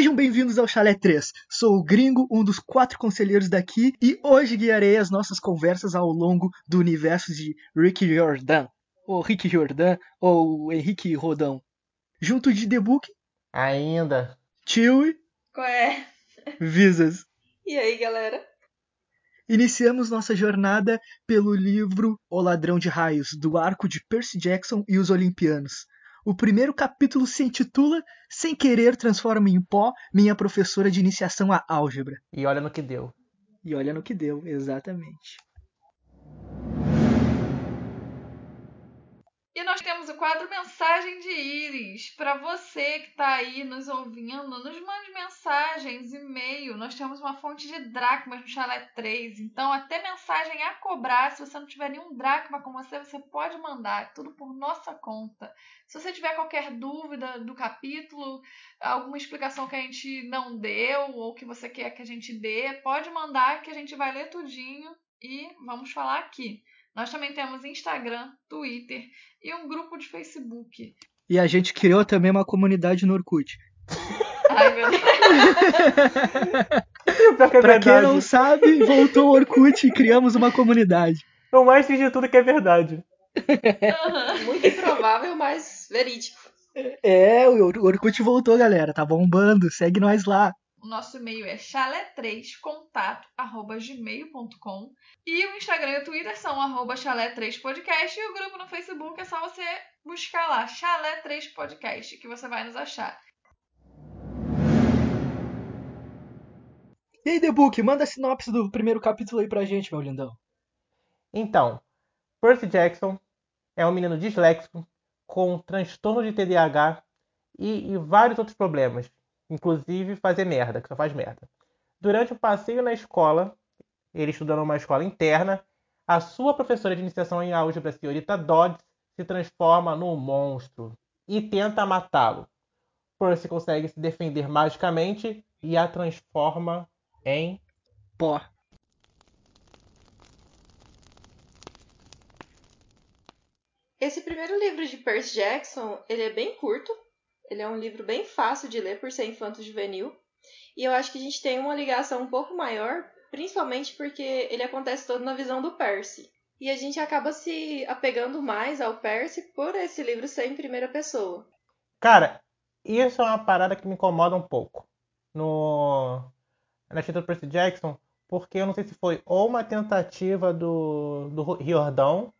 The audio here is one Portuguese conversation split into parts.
Sejam bem-vindos ao Chalé 3. Sou o Gringo, um dos quatro conselheiros daqui, e hoje guiarei as nossas conversas ao longo do universo de Rick Jordan, ou Rick Jordan, ou Henrique Rodão. Junto de The Book, Ainda. Chewie, Qual é? Visas. E aí, galera? Iniciamos nossa jornada pelo livro O Ladrão de Raios, do arco de Percy Jackson e os Olimpianos. O primeiro capítulo se intitula Sem Querer Transforma em Pó Minha Professora de Iniciação à Álgebra. E olha no que deu. E olha no que deu, exatamente. Quadro Mensagem de Íris. Para você que está aí nos ouvindo, nos mande mensagens, e-mail. Nós temos uma fonte de dracmas no Chalé 3. Então, até mensagem a cobrar. Se você não tiver nenhum dracma com você, você pode mandar. Tudo por nossa conta. Se você tiver qualquer dúvida do capítulo, alguma explicação que a gente não deu ou que você quer que a gente dê, pode mandar que a gente vai ler tudinho e vamos falar aqui. Nós também temos Instagram, Twitter e um grupo de Facebook. E a gente criou também uma comunidade no Orkut. Ai, meu Deus. É Pra quem não sabe, voltou o Orkut e criamos uma comunidade. O mais triste de tudo é que é verdade. Aham. Muito improvável, mas verídico. É, o Orkut voltou, galera. Tá bombando. Segue nós lá. O nosso e-mail é chalé3contato.gmail.com e o Instagram e o Twitter são arroba chalé3podcast e o grupo no Facebook é só você buscar lá, chalé3podcast, que você vai nos achar. E aí, The Book, manda a sinopse do primeiro capítulo aí pra gente, meu lindão. Então, Percy Jackson é um menino disléxico com transtorno de TDAH e, e vários outros problemas, inclusive fazer merda, que só faz merda. Durante um passeio na escola, ele estudando numa escola interna, a sua professora de iniciação em álgebra, a senhorita Dodds, se transforma num monstro e tenta matá-lo. Percy consegue se defender magicamente e a transforma em Pó. Esse primeiro livro de Percy Jackson, ele é bem curto. Ele é um livro bem fácil de ler por ser infanto-juvenil. E eu acho que a gente tem uma ligação um pouco maior, principalmente porque ele acontece todo na visão do Percy. E a gente acaba se apegando mais ao Percy por esse livro ser em primeira pessoa. Cara, isso é uma parada que me incomoda um pouo no na escrita do Percy Jackson, porque eu não sei se foi ou uma tentativa do, do Riordão,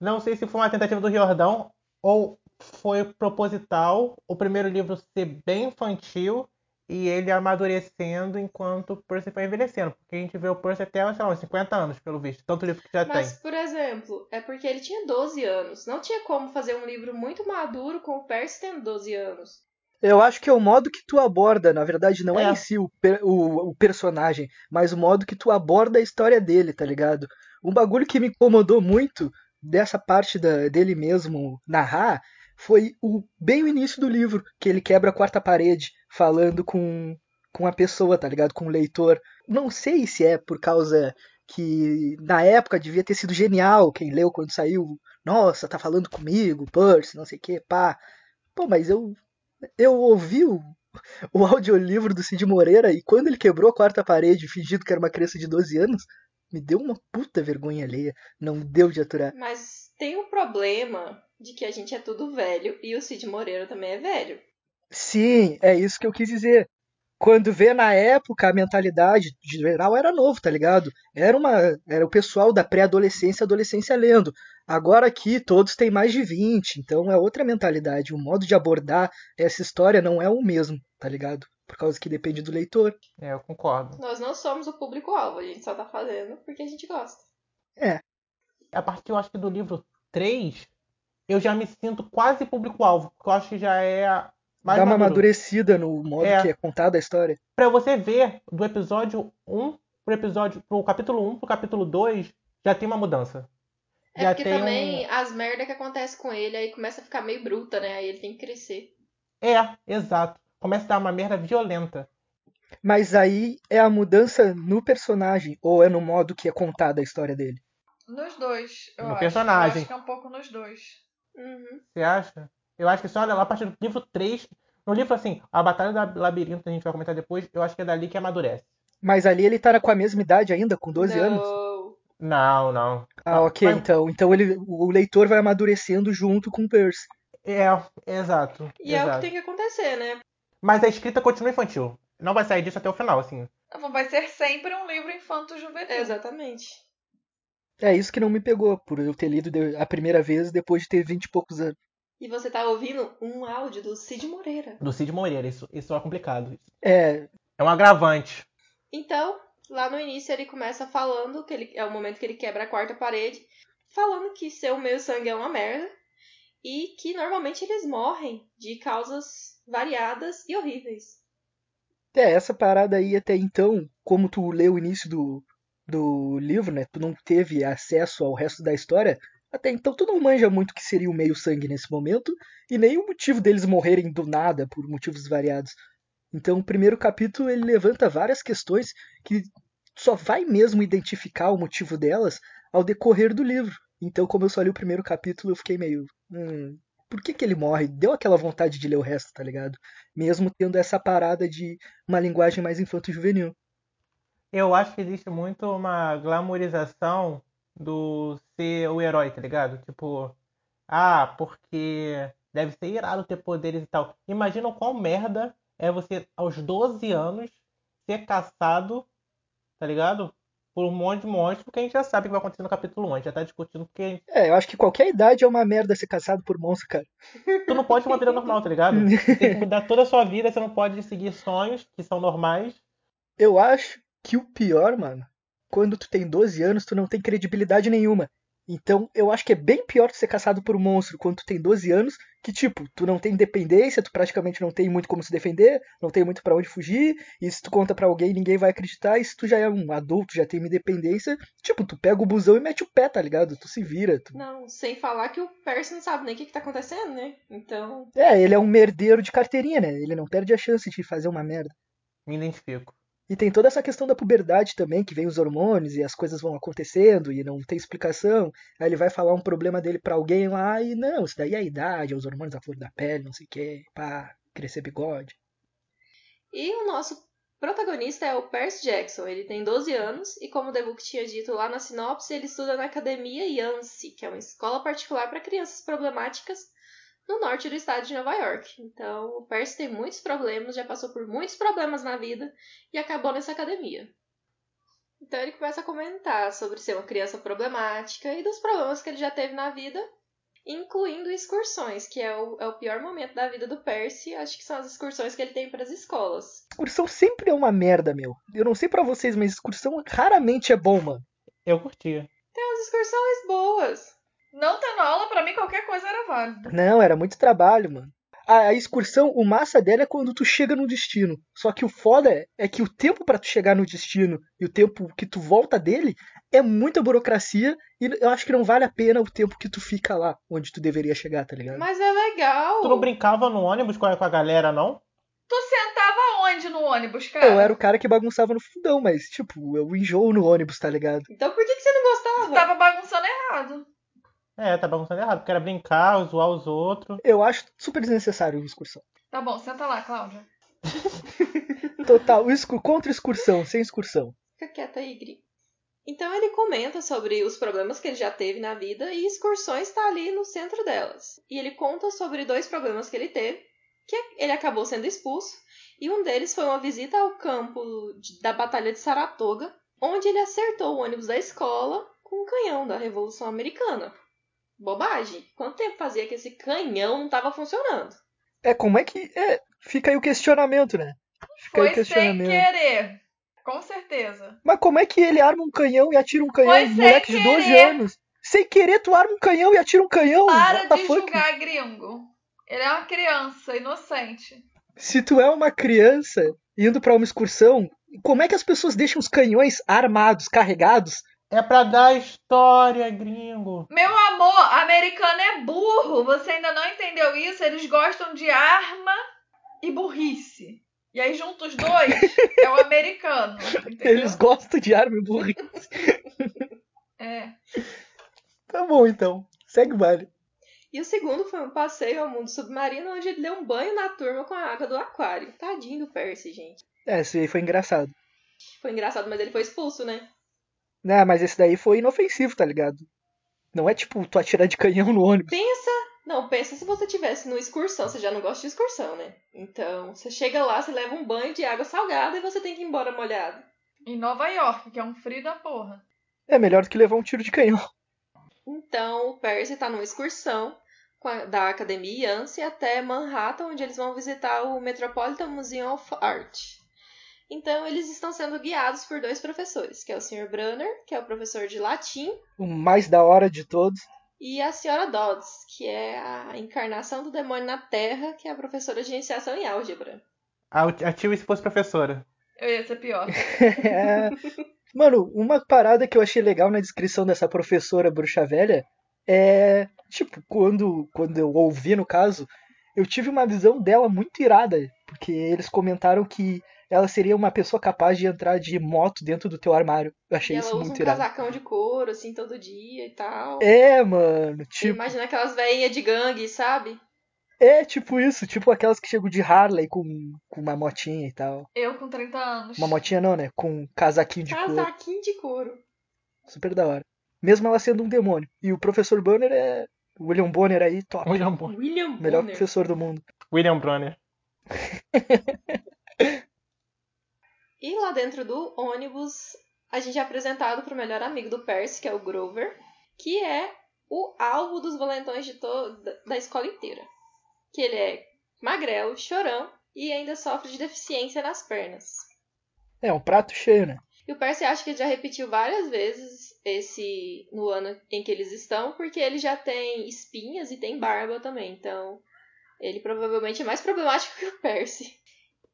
não sei se foi uma tentativa do Riordão ou foi proposital o primeiro livro ser bem infantil e ele amadurecendo enquanto o Percy foi envelhecendo, porque a gente vê o Percy até, sei lá, uns 50 anos, pelo visto, tanto livro que já Mas, tem. por exemplo, é porque ele tinha 12 anos. Não tinha como fazer um livro muito maduro com o Percy tendo 12 anos. Eu acho que é o modo que tu aborda, na verdade, não é, É. em si o, per- o- o personagem, mas o modo que tu aborda a história dele, tá ligado? Um bagulho que me incomodou muito dessa parte da- dele mesmo narrar foi o, bem o início do livro, que ele quebra a quarta parede falando com, com a pessoa, tá ligado? Com o leitor. Não sei se é por causa que na época devia ter sido genial, quem leu quando saiu, nossa, tá falando comigo, Percy, não sei o que, pá. Pô, mas eu eu ouvi o, o audiolivro do Cid Moreira e quando ele quebrou a quarta parede, fingindo que era uma criança de 12 anos, me deu uma puta vergonha alheia. Não deu de aturar. Mas tem um problema de que a gente é tudo velho e o Cid Moreira também é velho. Sim, é isso que eu quis dizer. Quando vê na época a mentalidade de geral era novo, tá ligado? Era uma era o pessoal da pré-adolescência e adolescência lendo. Agora aqui todos têm mais de 20, então é outra mentalidade. O modo de abordar essa história não é o mesmo, tá ligado? Por causa que depende do leitor. É, eu concordo. Nós não somos o público-alvo, a gente só tá fazendo porque a gente gosta. a partir, eu acho que do livro 3, eu já me sinto quase público-alvo, porque eu acho que já é mais Dá uma maduro. amadurecida no modo É. que é contada a história. Pra você ver, do episódio 1 pro episódio pro capítulo 1 pro capítulo 2, já tem uma mudança. É já porque tem também um... as merdas que acontecem com ele aí começa a ficar meio bruta, né? Aí ele tem que crescer. É, exato. Começa a dar uma merda violenta. Mas aí é a mudança no personagem ou é no modo que é contada a história dele? Nos dois, eu No acho. personagem. Eu acho que é um pouco nos dois. Uhum. Você acha? Eu acho que só lá a partir do livro 3 No livro, assim, a Batalha do Labirinto, a gente vai comentar depois, eu acho que é dali que amadurece. Mas ali ele tá com a mesma idade ainda, com 12 não. anos. Não, não. Ah, ok, Mas- então. Então ele, o leitor vai amadurecendo junto com o Percy. É, exato. E é o que exato. tem que acontecer, né? Mas a escrita continua infantil. Não vai sair disso até o final, assim. Vai ser sempre um livro infanto-juvenil. Exatamente. É isso que não me pegou, por eu ter lido a primeira vez depois de ter 20 e poucos anos. E você tá ouvindo um áudio do Cid Moreira. Do Cid Moreira, isso, isso é complicado. É, É um agravante. Então, lá no início ele começa falando que ele, é o momento que ele quebra a quarta parede, falando que ser um meio sangue é uma merda e que normalmente eles morrem de causas variadas e horríveis. é, essa parada aí até então, como tu leu o início do, do livro, né? Tu não teve acesso ao resto da história. Até então tu não manja muito o que seria o meio sangue nesse momento e nem o motivo deles morrerem do nada por motivos variados. Então o primeiro capítulo ele levanta várias questões que só vai mesmo identificar o motivo delas ao decorrer do livro. Então como eu só li o primeiro capítulo eu fiquei meio, hum, por que que ele morre? Deu aquela vontade de ler o resto, tá ligado? Mesmo tendo essa parada de uma linguagem mais infanto-juvenil. Eu acho que existe muito uma glamorização do ser o herói, tá ligado? Tipo, ah, porque deve ser irado ter poderes e tal. Imagina o quão merda é você, aos 12 anos, ser caçado, tá ligado? Por um monte de monstros, porque a gente já sabe o que vai acontecer no capítulo 1. A gente já tá discutindo porque É, eu acho que qualquer idade é uma merda ser caçado por monstro, cara. tu não pode ter uma vida normal, tá ligado? Você tem que mudar toda a sua vida, você não pode seguir sonhos que são normais. Eu acho que o pior, mano, quando tu tem 12 anos, tu não tem credibilidade nenhuma. Então, eu acho que é bem pior tu ser caçado por um monstro quando tu tem 12 anos, que tipo, tu não tem independência, tu praticamente não tem muito como se defender, não tem muito pra onde fugir, e se tu conta pra alguém, ninguém vai acreditar, e se tu já é um adulto, já tem uma independência, tipo, tu pega o busão e mete o pé, tá ligado? Tu se vira. Tu... Não, sem falar que o Percy não sabe nem o que, que tá acontecendo, né? Então, É, ele é um merdeiro de carteirinha, né? Ele não perde a chance de fazer uma merda. Me identifico. E tem toda essa questão da puberdade também, que vem os hormônios e as coisas vão acontecendo e não tem explicação. Aí ele vai falar um problema dele pra alguém lá e não, isso daí é a idade, é os hormônios da flor da pele, não sei o que, pá, crescer bigode. E o nosso protagonista é o Percy Jackson. Ele tem 12 anos e, como o The Book tinha dito lá na sinopse, ele estuda na Academia Yancey, que é uma escola particular para crianças problemáticas no norte do estado de Nova York. Então, o Percy tem muitos problemas, já passou por muitos problemas na vida e acabou nessa academia. Então, ele começa a comentar sobre ser uma criança problemática e dos problemas que ele já teve na vida, incluindo excursões, que é o, é o pior momento da vida do Percy. Acho que são as excursões que ele tem para as escolas. Excursão sempre é uma merda, meu. Eu não sei pra vocês, mas excursão raramente é bom, mano. Eu curtia. Tem umas excursões boas. Não tendo aula, pra mim qualquer coisa era válida. Não, era muito trabalho, mano. A, a excursão, o massa dela é quando tu chega no destino. Só que o foda é, é que o tempo pra tu chegar no destino e o tempo que tu volta dele é muita burocracia e eu acho que não vale a pena o tempo que tu fica lá onde tu deveria chegar, tá ligado? Mas é legal. Tu não brincava no ônibus com a, com a galera, não? Tu sentava onde no ônibus, cara? Eu era o cara que bagunçava no fundão, mas, tipo, eu enjoo no ônibus, tá ligado? Então por que, que você não gostava? Tu tava bagunçando errado. É, tá bagunçando errado, porque era brincar, zoar os outros. Eu acho super desnecessário uma excursão. Tá bom, senta lá, Cláudia. Total, contra excursão, sem excursão. Fica quieta aí, Gri. Então ele comenta sobre os problemas que ele já teve na vida e excursões está ali no centro delas. E ele conta sobre dois problemas que ele teve, que ele acabou sendo expulso, e um deles foi uma visita ao campo de- da Batalha de Saratoga, onde ele acertou o ônibus da escola com um canhão da Revolução Americana. Bobagem. Quanto tempo fazia que esse canhão não estava funcionando? É, como é que. É, fica aí o questionamento, né? Fica aí o Foi sem questionamento. querer. Com certeza. Mas como é que ele arma um canhão e atira um canhão? Foi um moleque de 12 querer. anos. Sem querer, tu arma um canhão e atira um canhão. Para What de julgar gringo. Ele é uma criança, inocente. Se tu é uma criança indo pra uma excursão, como é que as pessoas deixam os canhões armados, carregados? É pra dar história, gringo. Meu amor, americano é burro. Você ainda não entendeu isso? Eles gostam de arma e burrice. E aí junta os dois, é o americano. Entendeu? Eles gostam de arma e burrice. É. Tá bom, então. Segue o baile. E o segundo foi um passeio ao mundo submarino, onde ele deu um banho na turma com a água do aquário. Tadinho do Percy, gente. É, esse aí foi engraçado. Foi engraçado, mas ele foi expulso, né? Né, mas esse daí foi inofensivo, tá ligado? Não é tipo tu atirar de canhão no ônibus. Pensa. Não, pensa se você tivesse numa excursão. Você já não gosta de excursão, né? Então, você chega lá, você leva um banho de água salgada e você tem que ir embora molhado. Em Nova York, que é um frio da porra. É melhor do que levar um tiro de canhão. Então, o Percy tá numa excursão com a- da Academia Yance até Manhattan, onde eles vão visitar o Metropolitan Museum of Art. Então, eles estão sendo guiados por dois professores, que é o Sr. Brunner, que é o professor de latim, O mais da hora de todos. e a Sra. Dodds, que é a encarnação do demônio na Terra, que é a professora de iniciação em álgebra. A, a Tio se fosse professora. Eu ia ser pior. Mano, uma parada que eu achei legal na descrição dessa professora bruxa velha é. Tipo, quando, quando eu ouvi, no caso, eu tive uma visão dela muito irada. Porque eles comentaram que ela seria uma pessoa capaz de entrar de moto dentro do teu armário. Eu E achei ela isso usa muito um irado. casacão de couro, assim, todo dia e tal. É, mano. Tipo, Imagina aquelas veinhas de gangue, sabe? é tipo isso. Tipo aquelas que chegam de Harley com, com uma motinha e tal. Eu com 30 anos. Uma motinha não, né? Com um casaquinho de couro. Casaquinho de couro. Super da hora. Mesmo ela sendo um demônio. E o professor Bonner é. William Bonner aí, top. William, Bro- William Melhor Bonner. professor do mundo. William Bronner. E lá dentro do ônibus, a gente é apresentado pro melhor amigo do Percy, que é o Grover, que é o alvo dos valentões da escola inteira. Que ele é magrelo, chorão e ainda sofre de deficiência nas pernas. É um prato cheio, né? E o Percy acha que ele já repetiu várias vezes esse no ano em que eles estão, porque ele já tem espinhas e tem barba também. Então, ele provavelmente é mais problemático que o Percy.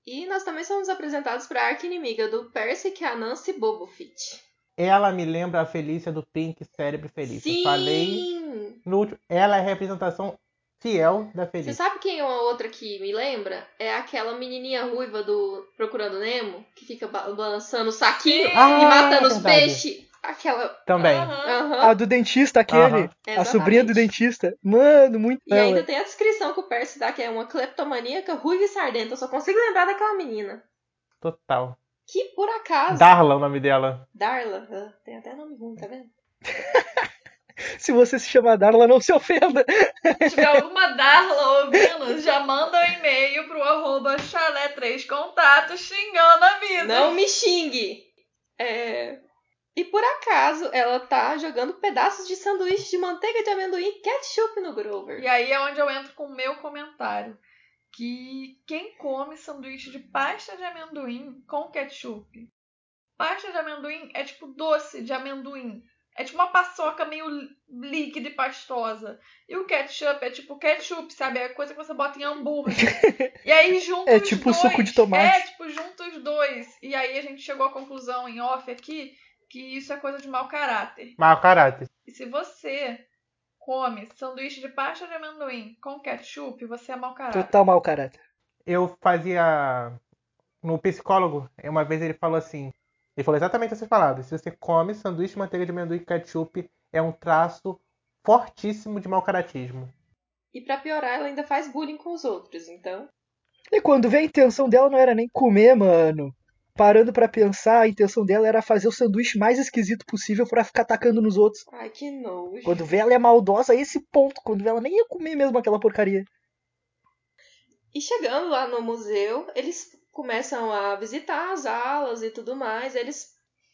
E nós também somos apresentados para a arqui-inimiga do Percy, que é a Nancy Bobofit. Ela me lembra a Felícia do Pink Cérebro Feliz. Eu Sim! falei no último. Ela é a representação fiel da Você Felícia. sabe quem é uma outra que me lembra? É aquela menininha ruiva do Procurando Nemo, que fica ba- balançando o saquinho Ah, e matando os verdade. peixes. Aquela. Também. Aham. A do dentista, aquele. Aham. A sobrinha do dentista. Mano, muito E ainda tem a descrição que o Percy dá, que é uma cleptomaníaca ruiva e sardenta. Eu só consigo lembrar daquela menina. Total. Que por acaso. Darla, o nome dela. Darla. Ah, tem até nome ruim, tá vendo? Se você se chamar Darla, não se ofenda. Se tiver alguma Darla ouvindo, já manda um e-mail pro arroba chalé 3 contatos xingando a vida. Não me xingue! É... E por acaso ela tá jogando pedaços de sanduíche de manteiga de amendoim e ketchup no Grover. E aí é onde eu entro com o meu comentário. Que quem come sanduíche de pasta de amendoim com ketchup? Pasta de amendoim é tipo doce de amendoim. É tipo uma paçoca meio líquida e pastosa. E o ketchup é tipo ketchup, sabe? É coisa que você bota em hambúrguer. e aí junta É os tipo dois. suco de tomate. É, tipo, junta os dois. E aí a gente chegou à conclusão em off aqui que isso é coisa de mau caráter. Mau caráter. E se você come sanduíche de pasta de amendoim com ketchup, você é mau caráter. Total mau caráter. Eu fazia. No psicólogo, uma vez ele falou assim. Ele falou exatamente essas palavras. Se você come sanduíche de manteiga de amendoim com ketchup, é um traço fortíssimo de mau caratismo. E pra piorar, ela ainda faz bullying com os outros, então. E quando vê a intenção dela não era nem comer, mano. Parando pra pensar, a intenção dela era fazer o sanduíche mais esquisito possível pra ficar atacando nos outros. Ai, que nojo. Quando vê ela é maldosa a esse ponto. Quando vê ela nem ia comer mesmo aquela porcaria. E chegando lá no museu, eles começam a visitar as alas e tudo mais. Eles,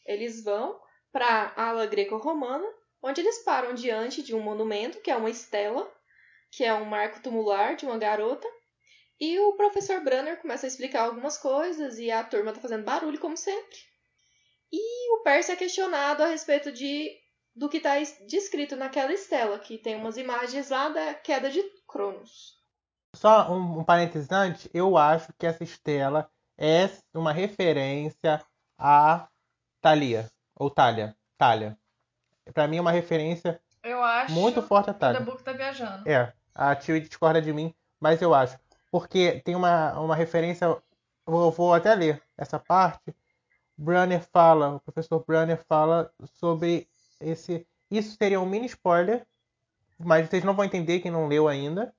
eles vão para a ala greco-romana, onde eles param diante de um monumento, que é uma estela, que é um marco tumular de uma garota. E o professor Brunner começa a explicar algumas coisas e a turma tá fazendo barulho, como sempre. E o Percy é questionado a respeito de do que está descrito naquela estela, que tem umas imagens lá da queda de Cronos. Só um, um parênteses antes, eu acho que essa estela é uma referência a Thalia. Ou Thalia. Thalia. Pra mim é uma referência Eu acho muito forte a que o Thalia. The Book tá viajando. É, a tio discorda de mim, mas eu acho. Porque tem uma, uma referência, eu vou, até ler essa parte. Brunner fala, o professor Brunner fala sobre esse. Isso seria um mini spoiler Mas vocês não vão entender quem não leu ainda.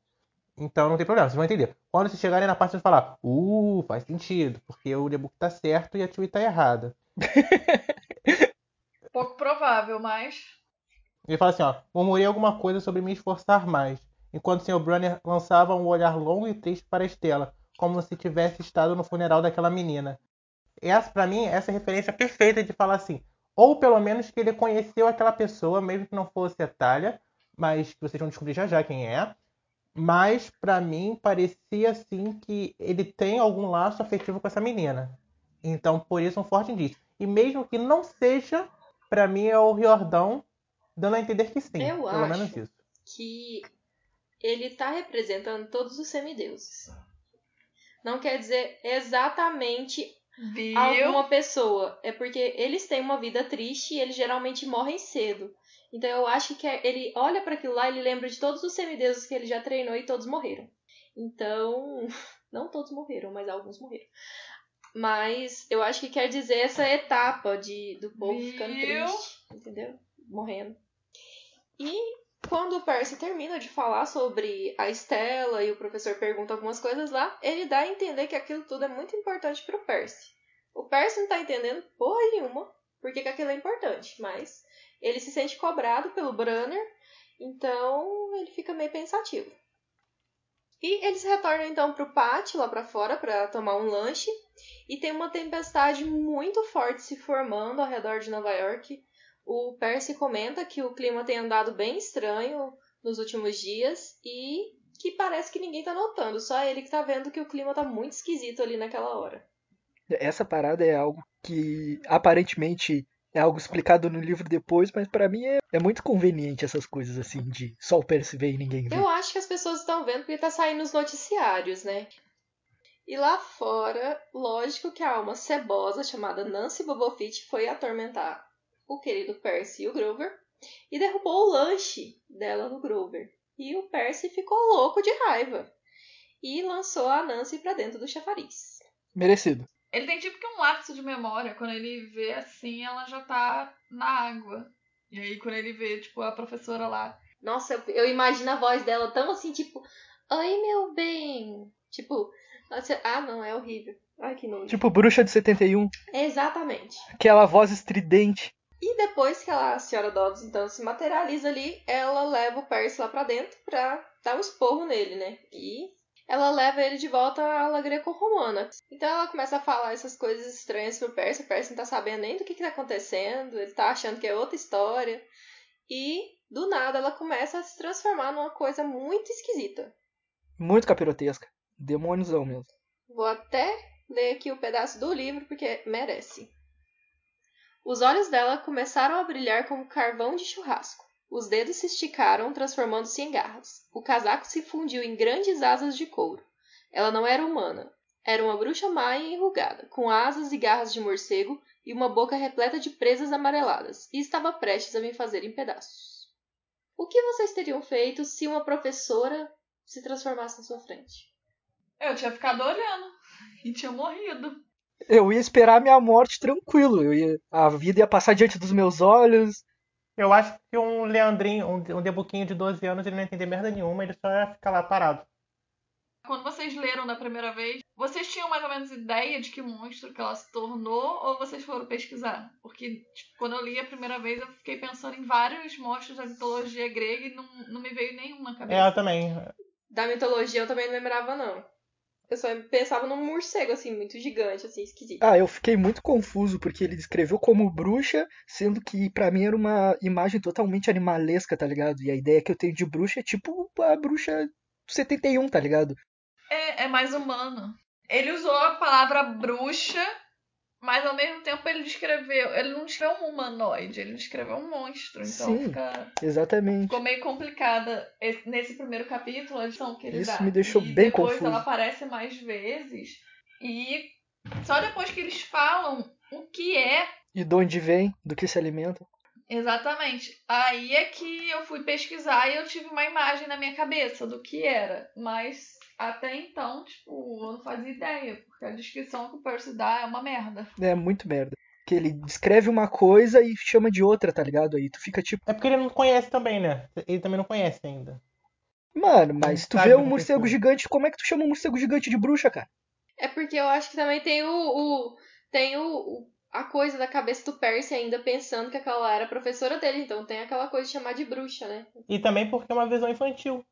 Então não tem problema, vocês vão entender. Quando vocês chegarem na parte de falar, uh, faz sentido, porque o Debook tá certo e a Tui tá errada. Pouco provável, mas. Ele fala assim, ó, murmurei alguma coisa sobre me esforçar mais, enquanto o Sr. Brunner lançava um olhar longo e triste para Estela, como se tivesse estado no funeral daquela menina. Essa, para mim, essa é a referência perfeita de falar assim, ou pelo menos que ele conheceu aquela pessoa, mesmo que não fosse a Talia, mas que vocês vão descobrir já já quem é. Mas para mim parecia assim que ele tem algum laço afetivo com essa menina. Então, por isso um forte indício. E mesmo que não seja, para mim é o Riordão dando a entender que sim. Eu pelo acho. menos isso. que ele tá representando todos os semideuses. Não quer dizer exatamente Viu? alguma pessoa. É porque eles têm uma vida triste e eles geralmente morrem cedo. Então eu acho que é- ele olha para aquilo lá e ele lembra de todos os semideuses que ele já treinou e todos morreram. Então, não todos morreram, mas alguns morreram. Mas eu acho que quer dizer essa etapa de do povo ficando Viu? triste, entendeu? Morrendo. E quando o Percy termina de falar sobre a Estela e o professor pergunta algumas coisas lá, ele dá a entender que aquilo tudo é muito importante pro Percy. O Percy não tá entendendo porra nenhuma porque que aquilo é importante, mas ele se sente cobrado pelo Brunner, então ele fica meio pensativo. E eles retornam então pro pátio lá pra fora para tomar um lanche e tem uma tempestade muito forte se formando ao redor de Nova York. O Percy comenta que o clima tem andado bem estranho nos últimos dias e que parece que ninguém tá notando, só ele que tá vendo que o clima tá muito esquisito ali naquela hora. Essa parada é algo que aparentemente é algo explicado no livro depois, mas pra mim é, é muito conveniente essas coisas assim de só o Percy ver e ninguém vê. Eu acho que as pessoas estão vendo porque tá saindo nos noticiários, né? E lá fora, lógico que a alma cebosa chamada Nancy Bobofit foi atormentar o querido Percy e o Grover e derrubou o lanche dela no Grover. E o Percy ficou louco de raiva e lançou a Nancy pra dentro do chafariz. Merecido. Ele tem tipo que um lapso de memória. Quando ele vê assim, ela já tá na água. E aí, quando ele vê, tipo, a professora lá. Nossa, eu, eu imagino a voz dela tão assim, tipo, Oi, meu bem. Tipo, nossa, ah, não, é horrível. Ai, que nojo. Tipo Bruxa de 71, Exatamente. aquela voz estridente. E depois que a senhora Dodds então se materializa ali, ela leva o Percy lá pra dentro pra dar um esporro nele, né? E ela leva ele de volta à aula greco-romana. Então ela começa a falar essas coisas estranhas pro Percy. O Percy não tá sabendo nem do que, que tá acontecendo, ele tá achando que é outra história. E do nada ela começa a se transformar numa coisa muito esquisita. Muito capirotesca. Demôniozão mesmo. Vou até ler aqui o pedaço do livro porque merece. Os olhos dela começaram a brilhar como carvão de churrasco. Os dedos se esticaram, transformando-se em garras. O casaco se fundiu em grandes asas de couro. Ela não era humana. Era uma bruxa má e enrugada, com asas e garras de morcego e uma boca repleta de presas amareladas, e estava prestes a me fazer em pedaços. O que vocês teriam feito se uma professora se transformasse na sua frente? Eu tinha ficado olhando. E tinha morrido. Eu ia esperar a minha morte tranquilo. Eu ia, a vida ia passar diante dos meus olhos. Eu acho que um Leandrinho, um, um debuquinho de 12 anos, ele não ia entender merda nenhuma, ele só ia ficar lá parado. Quando vocês leram da primeira vez, vocês tinham mais ou menos ideia de que monstro que ela se tornou ou vocês foram pesquisar? Porque tipo, quando eu li a primeira vez, eu fiquei pensando em vários monstros da mitologia grega e não, não me veio nenhum na É, eu cabeça. também. Da mitologia eu também não lembrava, não. Eu só pensava num morcego, assim, muito gigante, assim, esquisito. Ah, eu fiquei muito confuso porque ele descreveu como bruxa, sendo que pra mim era uma imagem totalmente animalesca, tá ligado? E a ideia que eu tenho de bruxa é tipo a bruxa 71, tá ligado? É, é mais humano. Ele usou a palavra bruxa, mas ao mesmo tempo ele descreveu. Ele não descreveu um humanoide, ele descreveu um monstro. Então Sim. fica. Exatamente. Ficou meio complicada esse- nesse primeiro capítulo a edição que ele Isso dá. me deixou e bem depois confuso. ela aparece mais vezes. E só depois que eles falam o que é E de onde vem, do que se alimenta. exatamente, aí é que eu fui pesquisar e eu tive uma imagem na minha cabeça do que era. Mas até então, tipo, eu não fazia ideia, porque a descrição que o Percy dá é uma merda. É muito merda. Que ele descreve uma coisa e chama de outra, tá ligado? Aí tu fica tipo, É porque ele não conhece também, né? Ele também não conhece ainda. mano, mas tu vê o um morcego gigante, como é que tu chama um morcego gigante de bruxa, cara? É porque eu acho que também tem o. o- tem o, o- a coisa da cabeça do Percy ainda pensando que aquela era a professora dele. Então tem aquela coisa de chamar de bruxa, né? E também porque é uma visão infantil.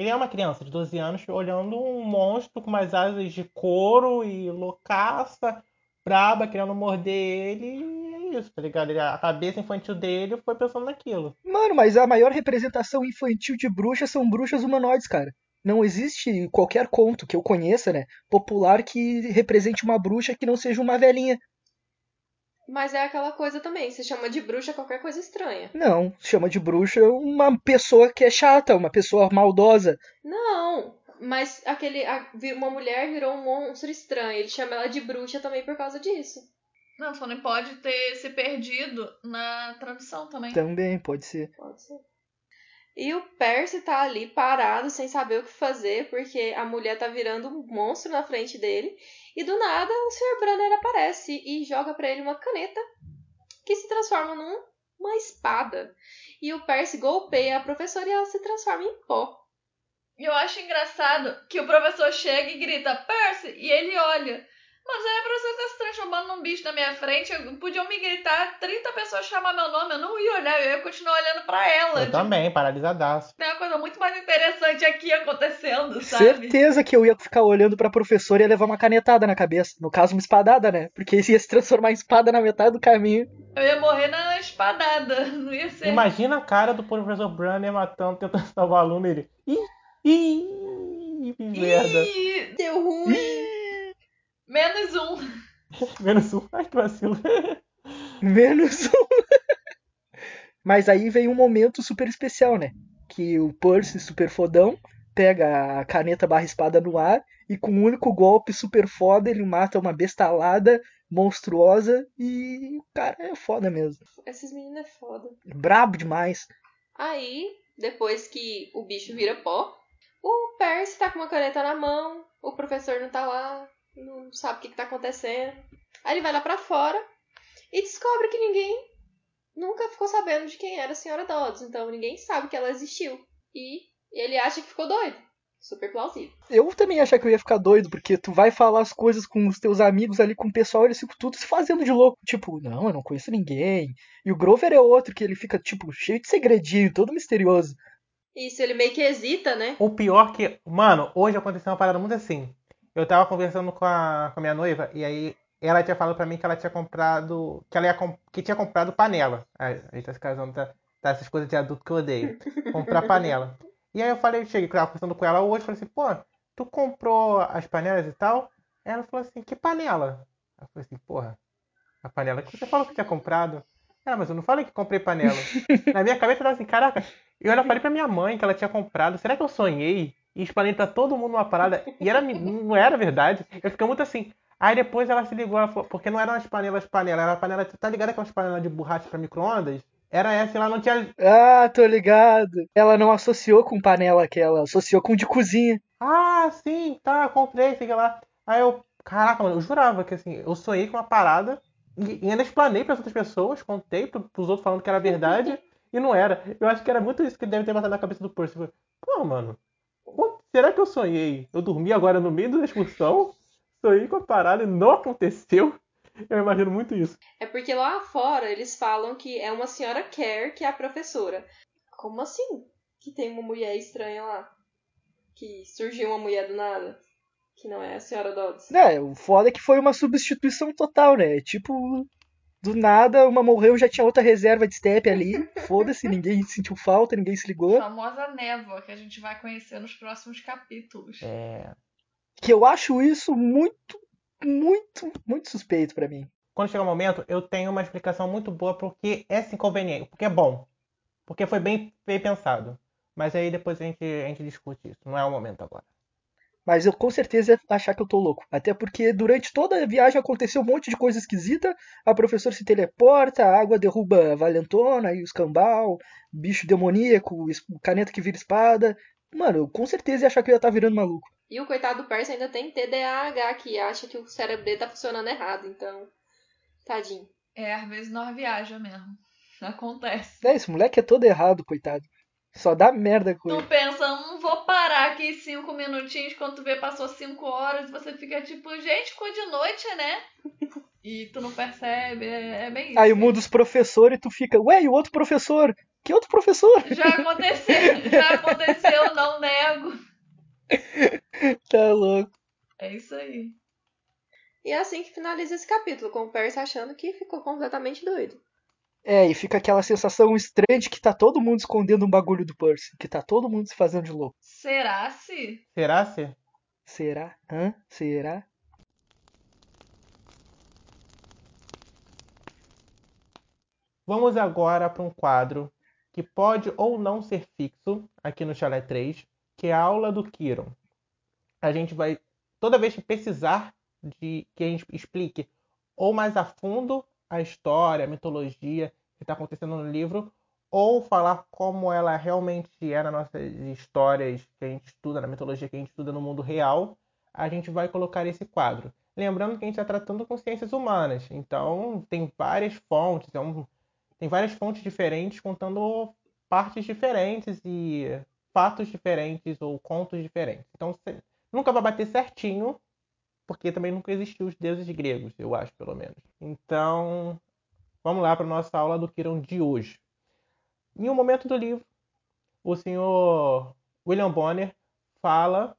Ele é uma criança de 12 anos olhando um monstro com umas asas de couro e loucaça, braba, querendo morder ele. E é isso, tá ligado? A cabeça infantil dele foi pensando naquilo. Mano, mas a maior representação infantil de bruxas são bruxas humanoides, cara. Não existe qualquer conto que eu conheça, né, popular que represente uma bruxa que não seja uma velhinha. Mas é aquela coisa também. Você chama de bruxa qualquer coisa estranha. Não, chama de bruxa uma pessoa que é chata, uma pessoa maldosa. Não! Mas aquele. uma mulher virou um monstro estranho. Ele chama ela de bruxa também por causa disso. Não, só não pode ter se perdido na tradução também. Também pode ser. Pode ser. E o Percy tá ali parado, sem saber o que fazer, porque a mulher tá virando um monstro na frente dele. E do nada o Sr. Brunner aparece e joga pra ele uma caneta que se transforma numa espada. E o Percy golpeia a professora e ela se transforma em pó. E eu acho engraçado que o professor chega e grita, Percy, e ele olha. Mas aí a professora tá se transformando num bicho na minha frente, eu- podiam me gritar, 30 pessoas chamar meu nome, eu não ia olhar, eu ia continuar olhando pra ela. Eu Tipo, também, paralisadaço. Tem uma coisa muito mais interessante aqui acontecendo, sabe? Certeza que eu ia ficar olhando pra professora e ia levar uma canetada na cabeça. No caso, uma espadada, né? Porque ia se transformar em espada na metade do caminho. Eu ia morrer na espadada, não ia ser. Imagina a cara do professor Brunner matando, tentando salvar o aluno e ele. Ih, ih, que merda. Ih, Deu ruim! Menos um. Menos um. Ai, que vacilo. Menos um. Mas aí vem um momento super especial, né? Que o Percy, super fodão, pega a caneta barra espada no ar e com um único golpe super foda ele mata uma bestalada monstruosa e o cara é foda mesmo. Esses meninos é foda. Brabo demais. Aí, depois que o bicho vira pó, o Percy tá com uma caneta na mão, o professor não tá lá, não sabe o que, que tá acontecendo. Aí ele vai lá pra fora e descobre que ninguém nunca ficou sabendo de quem era a senhora Dodds, então ninguém sabe que ela existiu. E ele acha que ficou doido. Super plausível. Eu também achei que eu ia ficar doido, porque tu vai falar as coisas com os teus amigos ali, com o pessoal, eles ficam tudo se fazendo de louco. Tipo, não, eu não conheço ninguém. E o Grover é outro, que ele fica, tipo, cheio de segredinho, todo misterioso. Isso, ele meio que hesita, né? O pior que. Mano, hoje aconteceu uma parada muito assim. Eu tava conversando com a, com a minha noiva e aí ela tinha falado pra mim que ela tinha comprado. Que ela ia com- que tinha comprado panela. A gente tá se casando, tá, tá essas coisas de adulto que eu odeio. Comprar panela. E aí eu falei, cheguei, tava conversando com ela hoje, falei assim, pô, tu comprou as panelas e tal? Ela falou assim, que panela? Eu falei assim, porra, a panela que você falou que tinha comprado. Ela, mas eu não falei que comprei panela. Na minha cabeça eu tava assim, caraca, eu ainda falei pra minha mãe que ela tinha comprado. Será que eu sonhei? E espalhei pra todo mundo uma parada. E era, não era verdade. Eu fiquei muito assim. Aí depois ela se ligou, ela falou, porque não eram as panelas panelas, era a panela. Tá ligado aquelas panelas de borracha pra micro-ondas? Era essa ela não tinha. Ah, tô ligado. Ela não associou com panela aquela, associou com de cozinha. Ah, sim, tá, comprei, sei lá. Aí eu, caraca, mano, eu jurava que assim, eu sonhei com uma parada e, e ainda explanei para outras pessoas, contei pro, pros outros falando que era verdade e não era. Eu acho que era muito isso que deve ter passado na cabeça do Percy. Pô, mano, será que eu sonhei? Eu dormi agora no meio da excursão, sonhei com a parada e não aconteceu? Eu imagino muito isso. É porque lá fora eles falam que é uma senhora Care que é a professora. Como assim? Que tem uma mulher estranha lá? Que surgiu uma mulher do nada? Que não é a senhora Dodds. É, o foda é que foi uma substituição total, né? Tipo, do nada, uma morreu, já tinha outra reserva de step ali. Foda-se, ninguém sentiu falta, ninguém se A ligou. famosa névoa que a gente vai conhecer nos próximos capítulos. É. Que eu acho isso muito, muito, muito suspeito pra mim. Quando chegar o momento, eu tenho uma explicação muito boa porque é inconveniente, porque é bom. Porque foi bem, bem pensado. Mas aí depois a gente, a gente discute isso. Não é o momento agora. Mas eu com certeza ia achar que eu tô louco. Até porque durante toda a viagem aconteceu um monte de coisa esquisita. A professora se teleporta, a água derruba a valentona e os cambal, bicho demoníaco, caneta que vira espada. Mano, eu com certeza ia achar que eu ia estar virando maluco. E o coitado do Percy ainda tem TDAH, que acha que o cérebro dele tá funcionando errado. Então, Tadinho. É, às vezes nós viaja mesmo. Acontece. É, esse moleque é todo errado, coitado. Só dá merda com Tu ele. pensa, não vou parar aqui cinco minutinhos, quando tu vê passou cinco horas, e você fica tipo, gente, ficou de noite, né? E tu não percebe, é, é bem isso. Aí muda os professores e tu fica, ué, e o outro professor? Que outro professor? Já aconteceu, já aconteceu, não nego. Tá louco. É isso aí. E é assim que finaliza esse capítulo, com o Percy achando que ficou completamente doido. É, e fica aquela sensação estranha de que tá todo mundo escondendo um bagulho do Percy. Que tá todo mundo se fazendo de louco. Será se? Será se? Será? Hã? Será? Vamos agora para um quadro que pode ou não ser fixo aqui no Chalé 3, que é a aula do Kiron. A gente vai, toda vez que precisar de que a gente explique ou mais a fundo a história, a mitologia que está acontecendo no livro, ou falar como ela realmente é nas nossas histórias que a gente estuda, na mitologia que a gente estuda no mundo real, a gente vai colocar esse quadro. Lembrando que a gente está tratando com ciências humanas, então tem várias fontes, é um, tem várias fontes diferentes contando partes diferentes e fatos diferentes ou contos diferentes. Então nunca vai bater certinho, porque também nunca existiu os deuses gregos, eu acho, pelo menos. Então, vamos lá para a nossa aula do Kiron de hoje. Em um momento do livro, o senhor William Bonner fala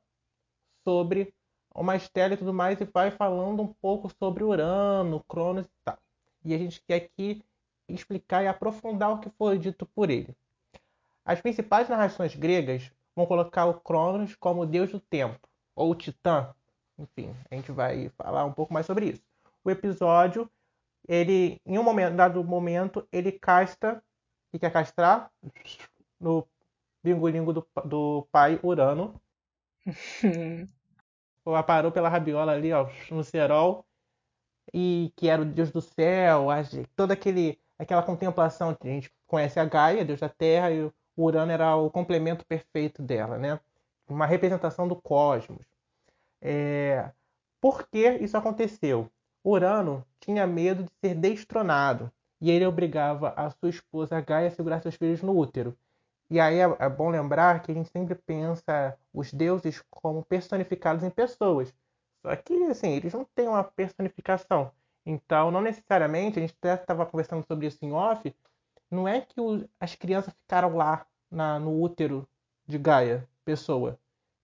sobre uma estela e tudo mais e vai falando um pouco sobre Urano, Cronos e tal. E a gente quer aqui explicar e aprofundar o que foi dito por ele. As principais narrações gregas vão colocar o Cronos como deus do tempo, ou Titã. Enfim, a gente vai falar um pouco mais sobre isso. O episódio, ele, em um momento, dado momento, ele casta, e quer castrar no bingolingo do, do pai Urano. Parou pela rabiola ali, ó, no cerol, e que era o deus do céu, toda aquele, aquela contemplação. A gente conhece a Gaia, deus da terra, e o Urano era o complemento perfeito dela, né? Uma representação do cosmos. É... Por que isso aconteceu? Urano tinha medo de ser destronado e ele obrigava a sua esposa Gaia a segurar seus filhos no útero. E aí é, é bom lembrar que a gente sempre pensa os deuses como personificados em pessoas. Só que, assim, eles não têm uma personificação. Então, não necessariamente, a gente até estava conversando sobre isso em off, não é que o, as crianças ficaram lá na, no útero de Gaia, pessoa.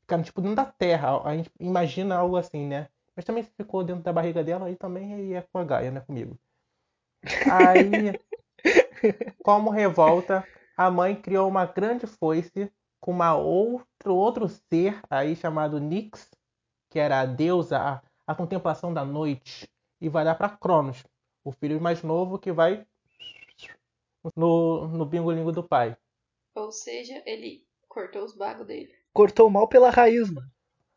Ficaram, tipo, dentro da terra. A gente imagina algo assim, né? Mas também se ficou dentro da barriga dela, aí também aí é com a Gaia, né? Comigo. Aí, como revolta, a mãe criou uma grande foice com uma outro, outro ser aí chamado Nix, que era a deusa, a, a contemplação da noite, e vai dar para Cronos, o filho mais novo que vai no, no bingolingo do pai. Ou seja, ele cortou os bagos dele. Cortou mal pela raiz, mano.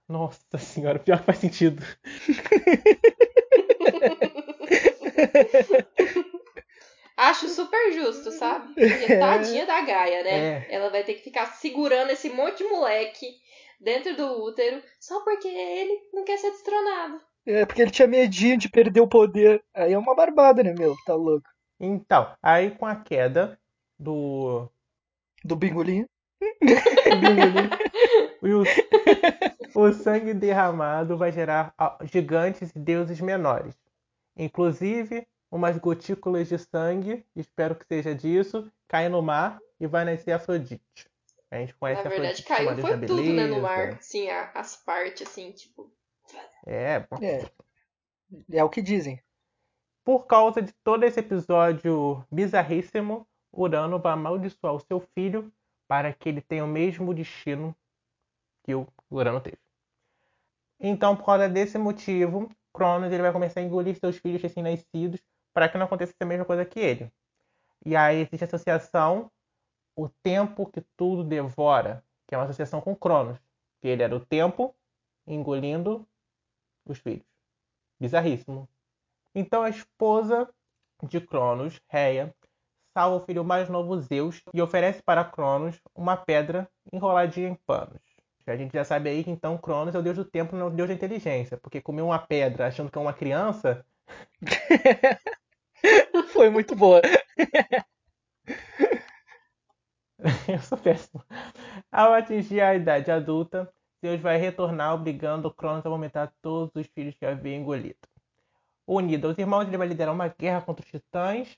Nossa senhora, pior que faz sentido. Acho super justo, sabe? Porque tadinha da Gaia, né? É. Ela vai ter que ficar segurando esse monte de moleque dentro do útero só porque ele não quer ser destronado. É porque ele tinha medinho de perder o poder. Aí é uma barbada, né, meu? Tá louco. Então, aí com a queda do Do bingolinho. bingolinho, o, o sangue derramado vai gerar ah, gigantes e deuses menores. Inclusive, umas gotículas de sangue, espero que seja disso, caem no mar e vai nascer Afrodite. A gente conhece Na verdade, Afrodite caiu foi tudo, né, no beleza. mar. Sim, as partes, assim, tipo. É, É. É o que dizem. Por causa de todo esse episódio bizarríssimo, Urano vai amaldiçoar o seu filho para que ele tenha o mesmo destino que o Urano teve. Então, por causa desse motivo, Cronos ele vai começar a engolir seus filhos recém-nascidos para que não aconteça a mesma coisa que ele. E aí existe a associação o tempo que tudo devora, que é uma associação com Cronos, que ele era o tempo engolindo os filhos. Bizarríssimo. Então a esposa de Cronos, Reia, salva o filho mais novo Zeus e oferece para Cronos uma pedra enroladinha em panos. A gente já sabe aí que então Cronos é o deus do tempo, não é o deus da inteligência, porque comer uma pedra achando que é uma criança Foi muito boa. Eu sou péssimo. Ao atingir a idade adulta, Zeus vai retornar obrigando Cronos a vomitar todos os filhos que havia engolido. Unido aos irmãos, ele vai liderar uma guerra contra os titãs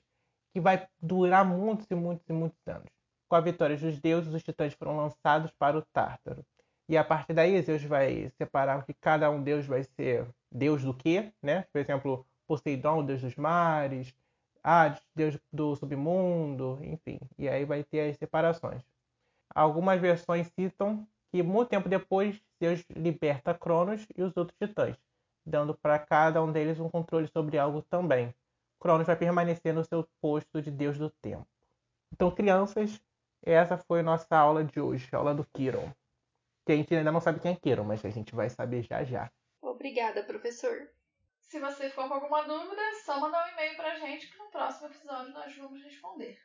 que vai durar muitos e muitos e muitos anos. Com a vitória dos deuses, os titãs foram lançados para o Tártaro. E a partir daí, Zeus vai separar que cada um deus vai ser deus do quê, né? Por exemplo, Poseidon, deus dos mares, Hades, deus do submundo, enfim. E aí vai ter as separações. Algumas versões citam que muito tempo depois Zeus liberta Cronos e os outros titãs, dando para cada um deles um controle sobre algo também. Cronos vai permanecer no seu posto de deus do tempo. Então, crianças, essa foi a nossa aula de hoje, aula do Kiron. Que a gente ainda não sabe quem é Kiron, mas a gente vai saber já já. Obrigada, professor. Se você ficou com alguma dúvida, é só mandar um e-mail pra gente que no próximo episódio nós vamos responder.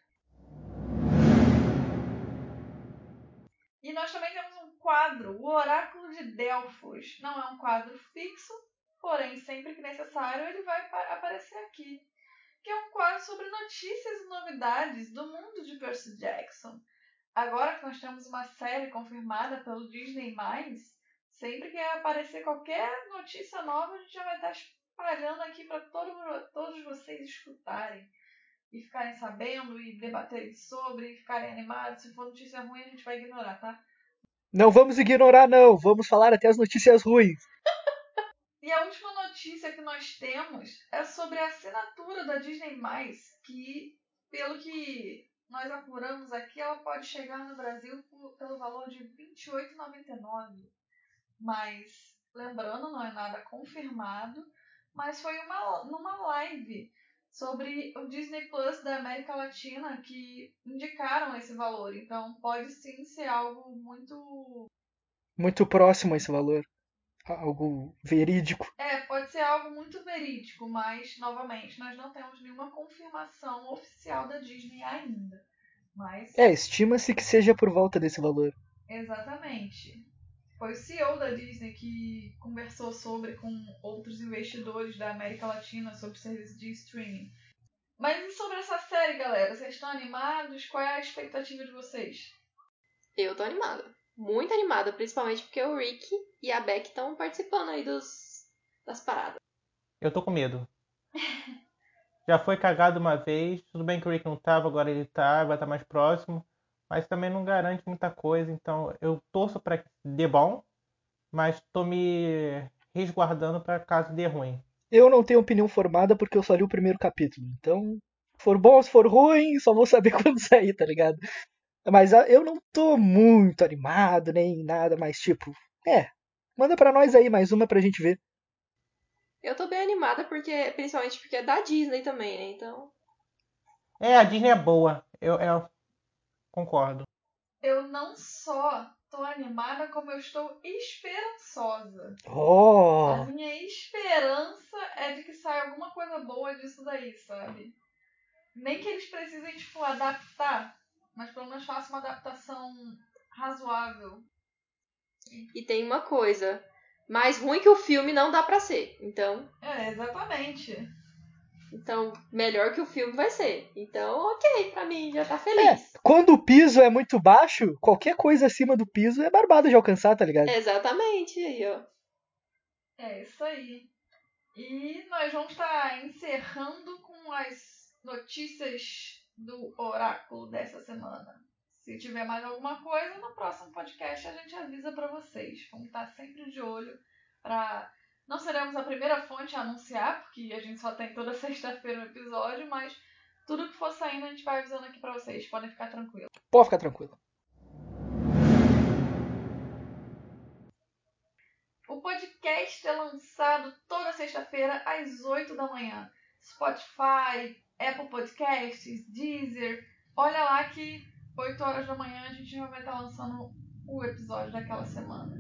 E nós também temos um quadro, o Oráculo de Delfos. Não é um quadro fixo, porém, sempre que necessário, ele vai aparecer aqui. Que é um quadro sobre notícias e novidades do mundo de Percy Jackson. Agora que nós temos uma série confirmada pelo Disney+, sempre que aparecer qualquer notícia nova, a gente já vai estar espalhando aqui para todo, todos vocês escutarem e ficarem sabendo e debaterem sobre e ficarem animados. Se for notícia ruim, a gente vai ignorar, tá? Não vamos ignorar, não. Vamos falar até as notícias ruins. e a última notícia que nós temos é sobre a assinatura da Disney+, que, pelo que nós apuramos aqui, ela pode chegar no Brasil por, pelo valor de R$ 28,99. Mas, lembrando, não é nada confirmado, mas foi uma, numa live sobre o Disney Plus da América Latina que indicaram esse valor. Então pode sim ser algo muito. Muito próximo a esse valor. Algo verídico. É, pode ser algo muito verídico, mas, novamente, nós não temos nenhuma confirmação oficial da Disney ainda. Mas... É, estima-se que seja por volta desse valor. Exatamente. Foi o CEO da Disney que conversou sobre com outros investidores da América Latina sobre serviços de streaming. Mas e sobre essa série, galera? Vocês estão animados? Qual é a expectativa de vocês? Eu tô animada. Muito animada, principalmente porque o Rick e a Beck estão participando aí dos, das paradas. Eu tô com medo. Já foi cagado uma vez. Tudo bem que o Rick não tava, agora ele tá, vai estar tá mais próximo mas também não garante muita coisa. Então eu torço para que dê bom, mas estou me resguardando para caso dê ruim. Eu não tenho opinião formada porque eu só li o primeiro capítulo. Então, se for bom, se for ruim, só vou saber quando sair, tá ligado? Mas ah, eu não tô muito animado, nem nada, mas tipo, é. Manda pra nós aí mais uma pra gente ver. Eu tô bem animada porque, principalmente porque é da Disney também, né? Então. É, a Disney é boa. Eu, eu Concordo. Eu não só tô animada, como eu estou esperançosa. Oh. A minha esperança é de que saia alguma coisa boa disso daí, sabe? Nem que eles precisem, tipo, adaptar, mas pelo menos façam uma adaptação razoável. E tem uma coisa, mais ruim que o filme não dá pra ser, então... É, exatamente. Então, melhor que o filme vai ser. Então, ok, pra mim, já tá feliz. É, quando o piso é muito baixo, qualquer coisa acima do piso é barbada de alcançar, tá ligado? Exatamente, aí, ó. É isso aí. E nós vamos estar tá encerrando com as notícias do oráculo dessa semana. Se tiver mais alguma coisa, no próximo podcast a gente avisa para vocês. Vamos estar tá sempre de olho para não seremos a primeira fonte a anunciar, porque a gente só tem toda sexta-feira um episódio, mas tudo que for saindo a gente vai avisando aqui para vocês. Podem ficar tranquilos. Pode ficar tranquilo. O podcast é lançado toda sexta-feira às 8 da manhã. Spotify, Apple Podcasts, Deezer. Olha lá que 8 horas da manhã a gente já vai estar lançando o episódio daquela semana.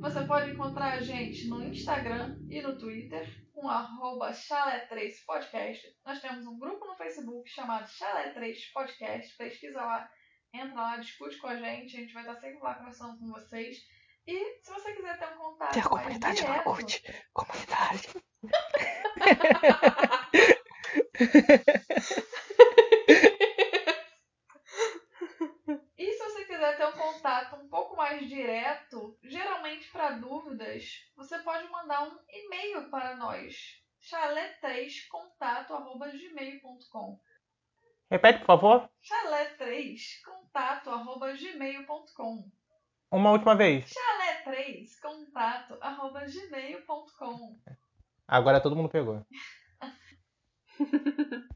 Você pode encontrar a gente no Instagram e no Twitter com arroba chalé3podcast. Nós temos um grupo no Facebook chamado Chalé3 Podcast. Pesquisa lá, entra lá, discute com a gente. A gente vai estar sempre lá conversando com vocês. E se você quiser ter um contato Tem a comunidade direto... no Orkut. Comunidade. E se você quiser ter um contato um pouco mais direto, geralmente para dúvidas, você pode mandar um e-mail para nós. chalé3contato@gmail.com. Repete, por favor. chalé3contato@gmail.com. Uma última vez. chalé3contato@gmail.com. Agora todo mundo pegou.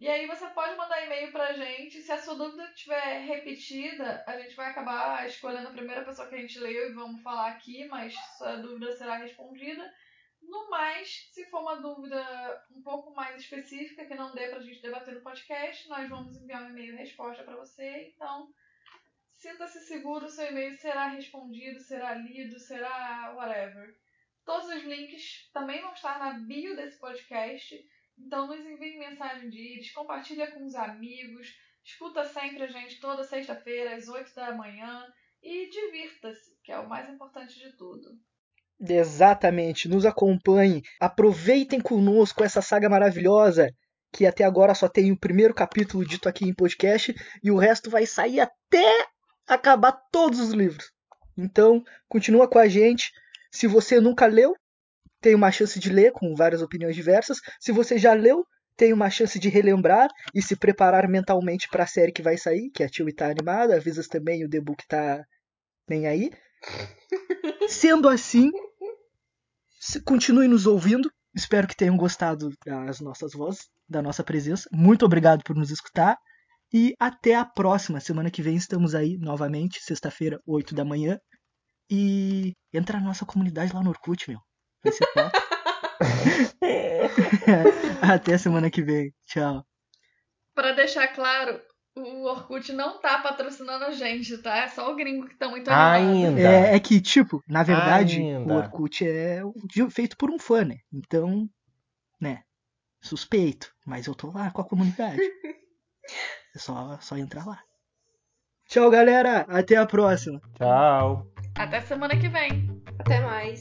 E aí você pode mandar e-mail pra gente. Se a sua dúvida estiver repetida, a gente vai acabar escolhendo a primeira pessoa que a gente leu e vamos falar aqui, mas sua dúvida será respondida. No mais, se for uma dúvida um pouco mais específica que não dê pra gente debater no podcast, nós vamos enviar um e-mail resposta para você. Então, sinta-se seguro, seu e-mail será respondido, será lido, será whatever. Todos os links também vão estar na bio desse podcast. Então nos envie mensagem de íris, compartilha com os amigos, escuta sempre a gente toda sexta-feira às 8 da manhã e divirta-se, que é o mais importante de tudo. Exatamente, nos acompanhem, aproveitem conosco essa saga maravilhosa que até agora só tem o primeiro capítulo dito aqui em podcast e o resto vai sair até acabar todos os livros. Então, continua com a gente. Se você nunca leu, tem uma chance de ler com várias opiniões diversas. Se você já leu, tem uma chance de relembrar e se preparar mentalmente para a série que vai sair, que a Tio tá animada, avisas também o The Book tá nem aí. Sendo assim, continue nos ouvindo. Espero que tenham gostado das nossas vozes, da nossa presença. Muito obrigado por nos escutar. E até a próxima. Semana que vem estamos aí novamente, sexta-feira, 8 da manhã. E entra na nossa comunidade lá no Orkut, meu. Até semana que vem. Tchau. Para deixar claro, o Orkut não tá patrocinando a gente, tá? É só o gringo que tá muito Ainda. animado. É, é que, tipo, na verdade, Ainda. o Orkut é feito por um fã, né? Então, né? Suspeito. Mas eu tô lá com a comunidade. É só, só entrar lá. Tchau, galera. Até a próxima. Tchau. Até semana que vem. Até mais.